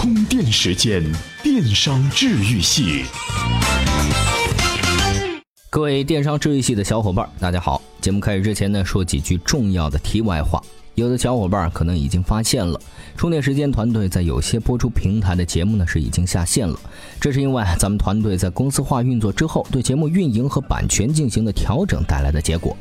充电时间，电商治愈系。各位电商治愈系的小伙伴，大家好！节目开始之前呢，说几句重要的题外话。有的小伙伴可能已经发现了，充电时间团队在有些播出平台的节目呢是已经下线了。这是因为咱们团队在公司化运作之后，对节目运营和版权进行了调整带来的结果。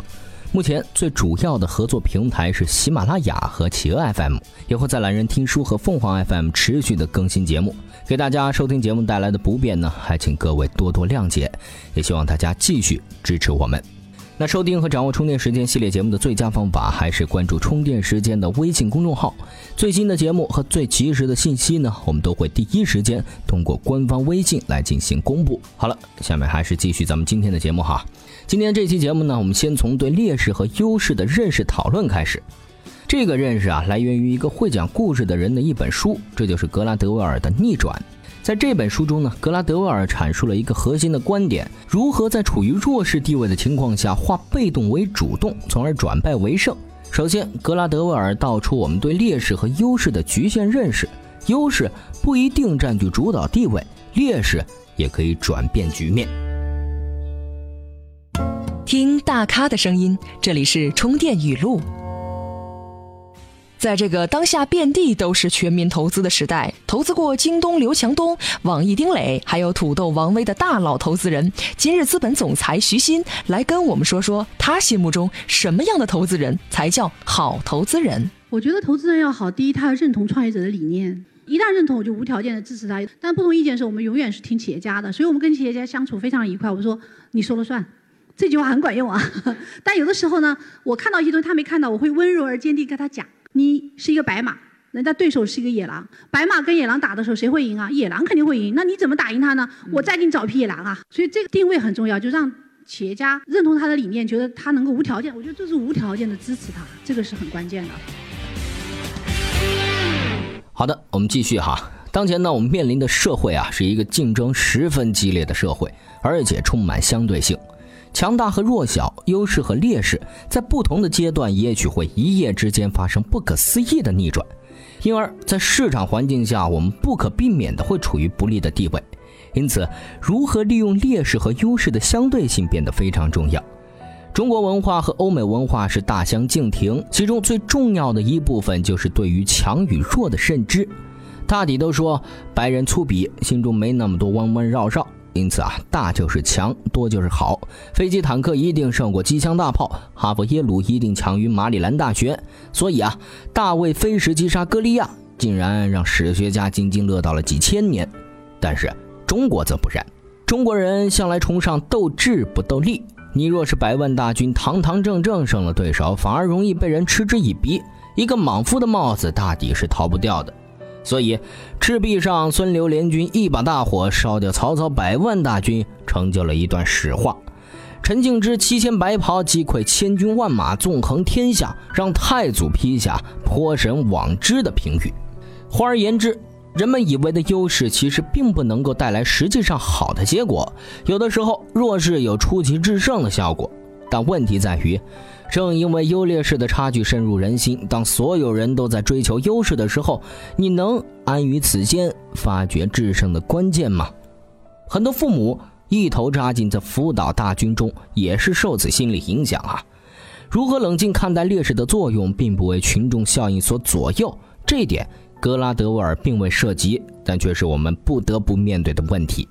目前最主要的合作平台是喜马拉雅和企鹅 FM，也会在懒人听书和凤凰 FM 持续的更新节目，给大家收听节目带来的不便呢，还请各位多多谅解，也希望大家继续支持我们。那收听和掌握充电时间系列节目的最佳方法，还是关注充电时间的微信公众号。最新的节目和最及时的信息呢，我们都会第一时间通过官方微信来进行公布。好了，下面还是继续咱们今天的节目哈。今天这期节目呢，我们先从对劣势和优势的认识讨论开始。这个认识啊，来源于一个会讲故事的人的一本书，这就是格拉德威尔的《逆转》。在这本书中呢，格拉德威尔阐述了一个核心的观点：如何在处于弱势地位的情况下，化被动为主动，从而转败为胜。首先，格拉德威尔道出我们对劣势和优势的局限认识：优势不一定占据主导地位，劣势也可以转变局面。听大咖的声音，这里是充电语录。在这个当下遍地都是全民投资的时代，投资过京东刘强东、网易丁磊，还有土豆王威的大佬投资人，今日资本总裁徐新来跟我们说说，他心目中什么样的投资人才叫好投资人？我觉得投资人要好，第一他要认同创业者的理念，一旦认同我就无条件的支持他。但不同意见时，我们永远是听企业家的，所以我们跟企业家相处非常愉快。我说你说了算，这句话很管用啊。但有的时候呢，我看到一些东西他没看到，我会温柔而坚定跟他讲。你是一个白马，人家对手是一个野狼。白马跟野狼打的时候，谁会赢啊？野狼肯定会赢。那你怎么打赢他呢？我再给你找一匹野狼啊！所以这个定位很重要，就让企业家认同他的理念，觉得他能够无条件。我觉得这是无条件的支持他，这个是很关键的。好的，我们继续哈。当前呢，我们面临的社会啊，是一个竞争十分激烈的社会，而且充满相对性。强大和弱小，优势和劣势，在不同的阶段，也许会一夜之间发生不可思议的逆转，因而，在市场环境下，我们不可避免的会处于不利的地位。因此，如何利用劣势和优势的相对性变得非常重要。中国文化和欧美文化是大相径庭，其中最重要的一部分就是对于强与弱的认知。大抵都说，白人粗鄙，心中没那么多弯弯绕绕。因此啊，大就是强，多就是好。飞机坦克一定胜过机枪大炮，哈佛耶鲁一定强于马里兰大学。所以啊，大卫飞石击杀歌利亚，竟然让史学家津津乐道了几千年。但是中国则不然，中国人向来崇尚斗智不斗力。你若是百万大军堂堂正正胜了对手，反而容易被人嗤之以鼻。一个莽夫的帽子大抵是逃不掉的。所以，赤壁上孙刘联军一把大火烧掉曹操百万大军，成就了一段史话。陈敬之七千白袍击溃千军万马，纵横天下，让太祖批下“颇神往之”的评语。换而言之，人们以为的优势，其实并不能够带来实际上好的结果。有的时候，弱势有出奇制胜的效果，但问题在于。正因为优劣势的差距深入人心，当所有人都在追求优势的时候，你能安于此间，发掘制胜的关键吗？很多父母一头扎进这辅导大军中，也是受此心理影响啊。如何冷静看待劣势的作用，并不为群众效应所左右，这一点格拉德威尔并未涉及，但却是我们不得不面对的问题。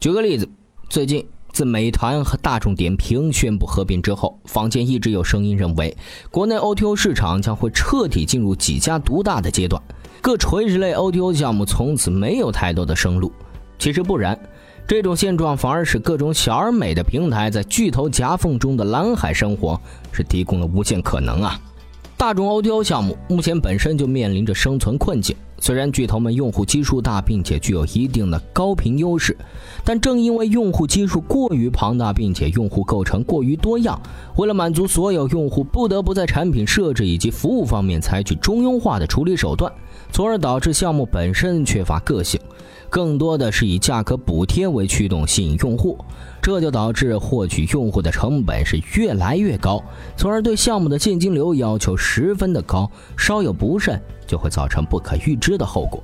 举个例子，最近。自美团和大众点评宣布合并之后，坊间一直有声音认为，国内 O2O 市场将会彻底进入几家独大的阶段，各垂直类 O2O 项目从此没有太多的生路。其实不然，这种现状反而使各种小而美的平台在巨头夹缝中的蓝海生活是提供了无限可能啊！大众 O2O 项目目前本身就面临着生存困境。虽然巨头们用户基数大，并且具有一定的高频优势，但正因为用户基数过于庞大，并且用户构成过于多样，为了满足所有用户，不得不在产品设置以及服务方面采取中庸化的处理手段，从而导致项目本身缺乏个性。更多的是以价格补贴为驱动吸引用户，这就导致获取用户的成本是越来越高，从而对项目的现金流要求十分的高，稍有不慎就会造成不可预知的后果。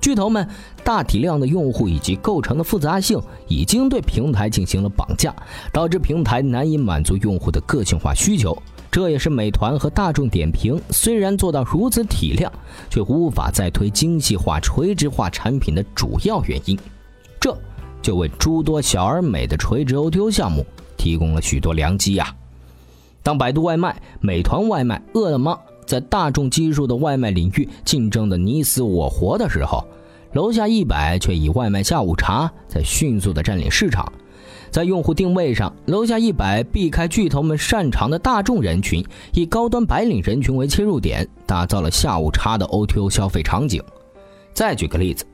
巨头们大体量的用户以及构成的复杂性已经对平台进行了绑架，导致平台难以满足用户的个性化需求。这也是美团和大众点评虽然做到如此体量，却无法再推精细化、垂直化产品的主要原因。这就为诸多小而美的垂直 O2O 项目提供了许多良机呀。当百度外卖、美团外卖、饿了么在大众基数的外卖领域竞争的你死我活的时候，楼下一百却以外卖下午茶在迅速的占领市场。在用户定位上，楼下一百避开巨头们擅长的大众人群，以高端白领人群为切入点，打造了下午茶的 O2O 消费场景。再举个例子。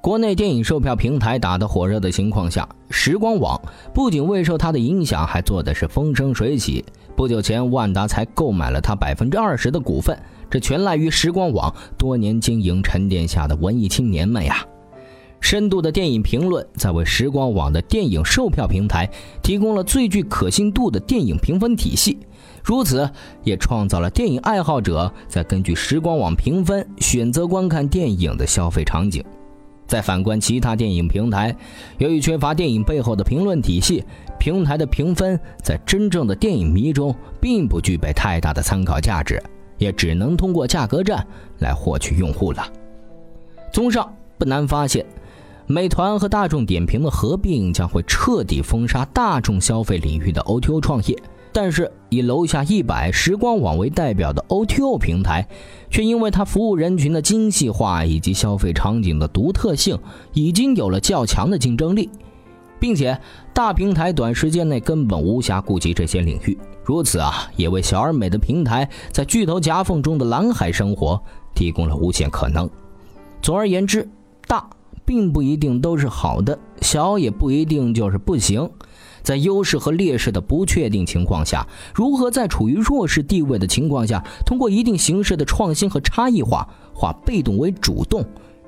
国内电影售票平台打得火热的情况下，时光网不仅未受它的影响，还做的是风生水起。不久前，万达才购买了它百分之二十的股份，这全赖于时光网多年经营沉淀下的文艺青年们呀。深度的电影评论在为时光网的电影售票平台提供了最具可信度的电影评分体系，如此也创造了电影爱好者在根据时光网评分选择观看电影的消费场景。再反观其他电影平台，由于缺乏电影背后的评论体系，平台的评分在真正的电影迷中并不具备太大的参考价值，也只能通过价格战来获取用户了。综上，不难发现，美团和大众点评的合并将会彻底封杀大众消费领域的 O2O 创业。但是，以楼下一百时光网为代表的 O2O 平台，却因为它服务人群的精细化以及消费场景的独特性，已经有了较强的竞争力，并且大平台短时间内根本无暇顾及这些领域。如此啊，也为小而美的平台在巨头夹缝中的蓝海生活提供了无限可能。总而言之，大并不一定都是好的，小也不一定就是不行。在优势和劣势的不确定情况下，如何在处于弱势地位的情况下，通过一定形式的创新和差异化，化被动为主动，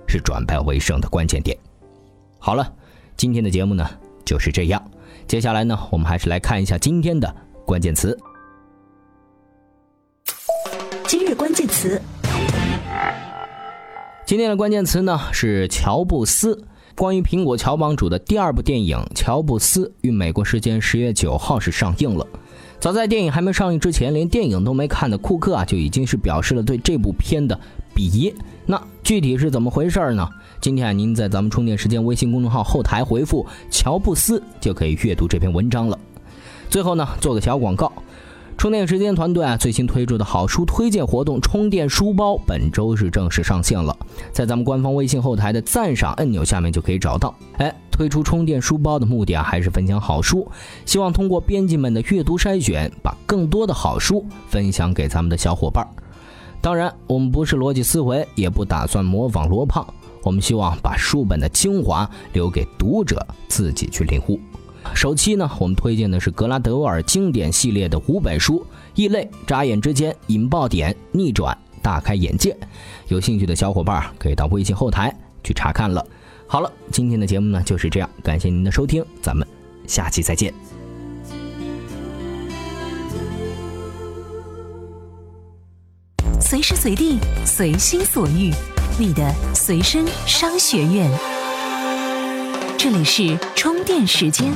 是转败为胜的关键点。好了，今天的节目呢就是这样。接下来呢，我们还是来看一下今天的关键词。今日关键词，今天的关键词呢是乔布斯。关于苹果乔帮主的第二部电影《乔布斯》于美国时间十月九号是上映了。早在电影还没上映之前，连电影都没看的库克啊，就已经是表示了对这部片的鄙夷。那具体是怎么回事呢？今天啊，您在咱们充电时间微信公众号后台回复“乔布斯”就可以阅读这篇文章了。最后呢，做个小广告。充电时间团队啊，最新推出的好书推荐活动——充电书包，本周是正式上线了。在咱们官方微信后台的赞赏按钮下面就可以找到。哎，推出充电书包的目的啊，还是分享好书，希望通过编辑们的阅读筛选，把更多的好书分享给咱们的小伙伴。当然，我们不是逻辑思维，也不打算模仿罗胖，我们希望把书本的精华留给读者自己去领悟。首期呢，我们推荐的是格拉德沃尔经典系列的五本书，异类、眨眼之间、引爆点、逆转、大开眼界。有兴趣的小伙伴可以到微信后台去查看了。好了，今天的节目呢就是这样，感谢您的收听，咱们下期再见。随时随地，随心所欲，你的随身商学院。这里是充电时间。